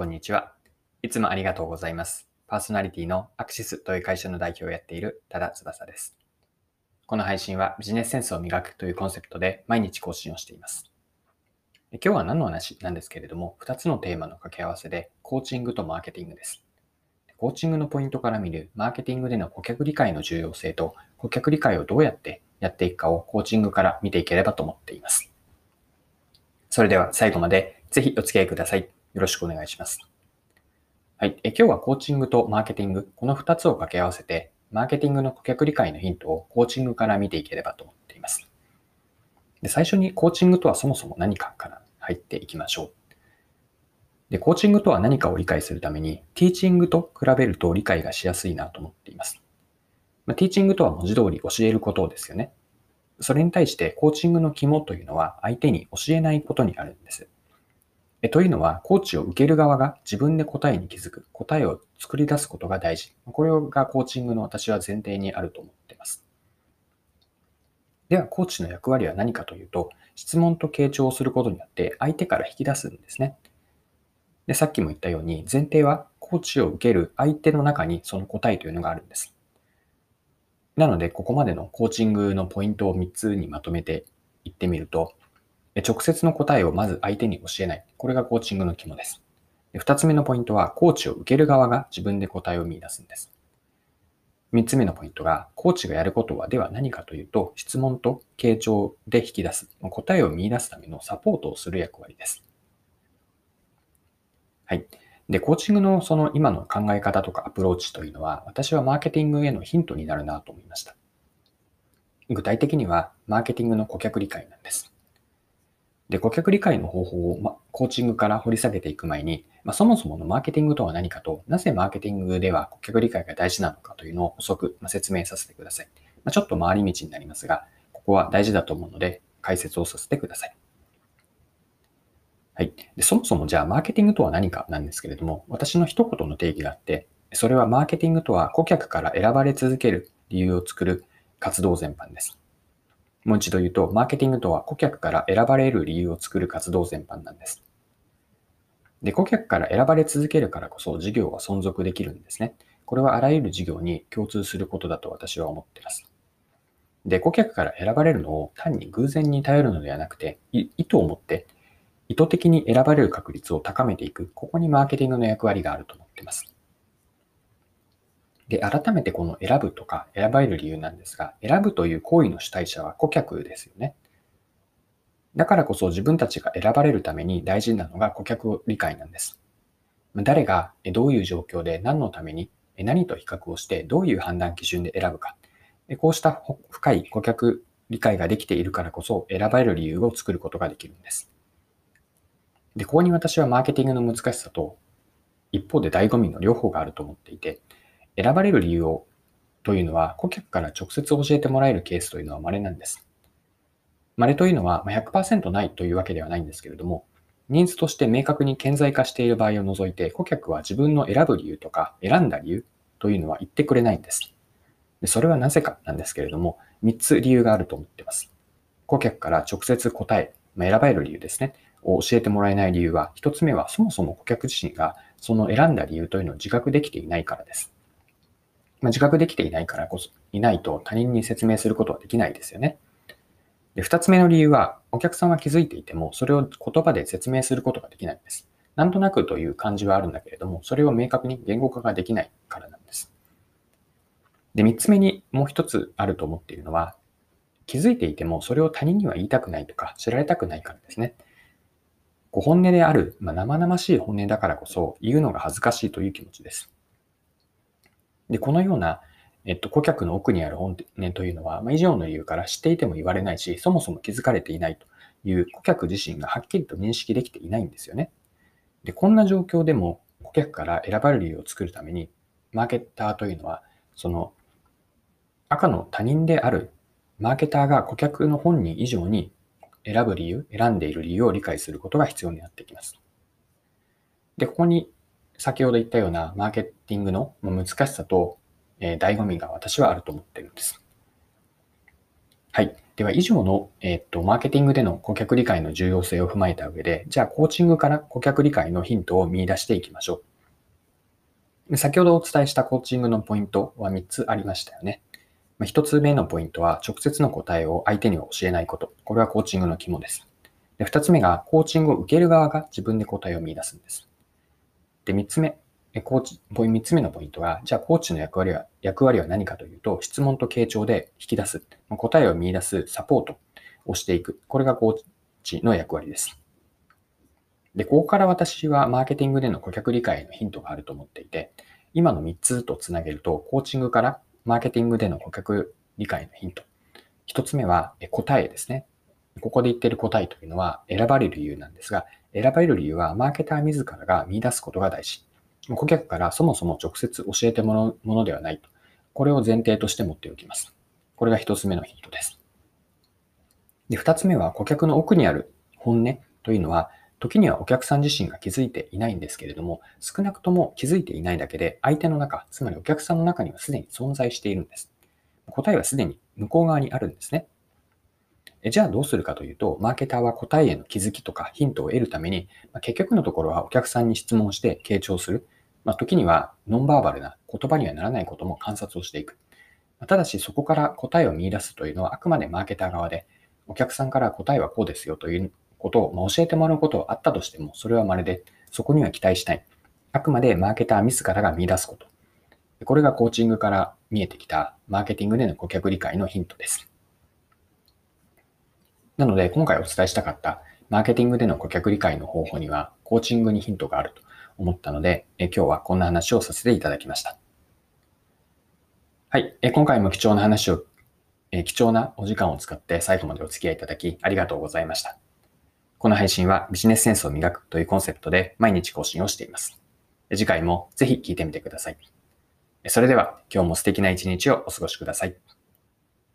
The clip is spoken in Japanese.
こんにちは。いつもありがとうございます。パーソナリティのアクシスという会社の代表をやっている多田翼です。この配信はビジネスセンスを磨くというコンセプトで毎日更新をしています。今日は何の話なんですけれども、2つのテーマの掛け合わせで、コーチングとマーケティングです。コーチングのポイントから見るマーケティングでの顧客理解の重要性と、顧客理解をどうやってやっていくかをコーチングから見ていければと思っています。それでは最後までぜひお付き合いください。よろしくお願いします。はい。え今日はコーチングとマーケティング、この2つを掛け合わせて、マーケティングの顧客理解のヒントをコーチングから見ていければと思っています。で最初にコーチングとはそもそも何かから入っていきましょう。で、コーチングとは何かを理解するために、ティーチングと比べると理解がしやすいなと思っています。まあ、ティーチングとは文字通り教えることですよね。それに対してコーチングの肝というのは相手に教えないことにあるんです。えというのは、コーチを受ける側が自分で答えに気づく、答えを作り出すことが大事。これがコーチングの私は前提にあると思っています。では、コーチの役割は何かというと、質問と傾聴をすることによって相手から引き出すんですね。で、さっきも言ったように、前提はコーチを受ける相手の中にその答えというのがあるんです。なので、ここまでのコーチングのポイントを3つにまとめていってみると、直接の答えをまず相手に教えない。これがコーチングの肝です。2つ目のポイントは、コーチを受ける側が自分で答えを見出すんです。3つ目のポイントが、コーチがやることはでは何かというと、質問と傾聴で引き出す。答えを見出すためのサポートをする役割です。はい。で、コーチングのその今の考え方とかアプローチというのは、私はマーケティングへのヒントになるなと思いました。具体的には、マーケティングの顧客理解なんです。で、顧客理解の方法を、ま、コーチングから掘り下げていく前に、ま、そもそものマーケティングとは何かと、なぜマーケティングでは顧客理解が大事なのかというのを補足、ま、説明させてください。ま、ちょっと回り道になりますが、ここは大事だと思うので、解説をさせてください。はい。でそもそもじゃあ、マーケティングとは何かなんですけれども、私の一言の定義があって、それはマーケティングとは顧客から選ばれ続ける理由を作る活動全般です。もう一度言うと、マーケティングとは顧客から選ばれる理由を作る活動全般なんです。で、顧客から選ばれ続けるからこそ事業は存続できるんですね。これはあらゆる事業に共通することだと私は思っています。で、顧客から選ばれるのを単に偶然に頼るのではなくて、意図を持って意図的に選ばれる確率を高めていく、ここにマーケティングの役割があると思っています。で、改めてこの選ぶとか選ばれる理由なんですが、選ぶという行為の主体者は顧客ですよね。だからこそ自分たちが選ばれるために大事なのが顧客理解なんです。誰がどういう状況で何のために何と比較をしてどういう判断基準で選ぶか。こうした深い顧客理解ができているからこそ選ばれる理由を作ることができるんです。で、ここに私はマーケティングの難しさと一方で醍醐味の両方があると思っていて、選ばれる理由をというのは顧客から直接教えてもらえるケースというのは稀なんです。稀というのは100%ないというわけではないんですけれども、ニーズとして明確に顕在化している場合を除いて、顧客は自分の選ぶ理由とか選んだ理由というのは言ってくれないんです。でそれはなぜかなんですけれども、3つ理由があると思っています。顧客から直接答え、ま選ばれる理由ですね、を教えてもらえない理由は、1つ目はそもそも顧客自身がその選んだ理由というのを自覚できていないからです。まあ、自覚できていないからこそ、いないと他人に説明することはできないですよね。で、二つ目の理由は、お客さんは気づいていても、それを言葉で説明することができないんです。なんとなくという感じはあるんだけれども、それを明確に言語化ができないからなんです。で、三つ目にもう一つあると思っているのは、気づいていても、それを他人には言いたくないとか、知られたくないからですね。ご本音である、まあ、生々しい本音だからこそ、言うのが恥ずかしいという気持ちです。で、このような、えっと、顧客の奥にある本音というのは、まあ、以上の理由から知っていても言われないし、そもそも気づかれていないという顧客自身がはっきりと認識できていないんですよね。で、こんな状況でも顧客から選ばれる理由を作るために、マーケッターというのは、その赤の他人であるマーケターが顧客の本人以上に選ぶ理由、選んでいる理由を理解することが必要になってきます。で、ここに先ほど言ったようなマーケティングの難しさと、えー、醍醐味が私はあると思っているんです。はい。では以上の、えっと、マーケティングでの顧客理解の重要性を踏まえた上で、じゃあコーチングから顧客理解のヒントを見出していきましょう。先ほどお伝えしたコーチングのポイントは3つありましたよね。1つ目のポイントは直接の答えを相手に教えないこと。これはコーチングの肝です。で2つ目がコーチングを受ける側が自分で答えを見出すんです。で、3つ目、コーチ、ポイ3つ目のポイントは、じゃあコーチの役割は、役割は何かというと、質問と傾聴で引き出す、答えを見出すサポートをしていく。これがコーチの役割です。で、ここから私はマーケティングでの顧客理解のヒントがあると思っていて、今の3つとつなげると、コーチングからマーケティングでの顧客理解のヒント。1つ目は答えですね。ここで言っている答えというのは選ばれる理由なんですが、選ばれる理由はマーケター自らが見出すことが大事。顧客からそもそも直接教えてもらうものではないと。これを前提として持っておきます。これが一つ目のヒントです。で、二つ目は顧客の奥にある本音というのは、時にはお客さん自身が気づいていないんですけれども、少なくとも気づいていないだけで、相手の中、つまりお客さんの中にはすでに存在しているんです。答えはすでに向こう側にあるんですね。じゃあどうするかというと、マーケターは答えへの気づきとかヒントを得るために、まあ、結局のところはお客さんに質問して傾聴する。まあ、時にはノンバーバルな言葉にはならないことも観察をしていく。まあただしそこから答えを見出すというのはあくまでマーケター側で、お客さんから答えはこうですよということを、まあ、教えてもらうことはあったとしても、それはまるでそこには期待しない。あくまでマーケター自らが見出すこと。これがコーチングから見えてきたマーケティングでの顧客理解のヒントです。なので、今回お伝えしたかったマーケティングでの顧客理解の方法には、コーチングにヒントがあると思ったので、え今日はこんな話をさせていただきました。はい。え今回も貴重な話を、え貴重なお時間を使って最後までお付き合いいただきありがとうございました。この配信はビジネスセンスを磨くというコンセプトで毎日更新をしています。次回もぜひ聞いてみてください。それでは今日も素敵な一日をお過ごしください。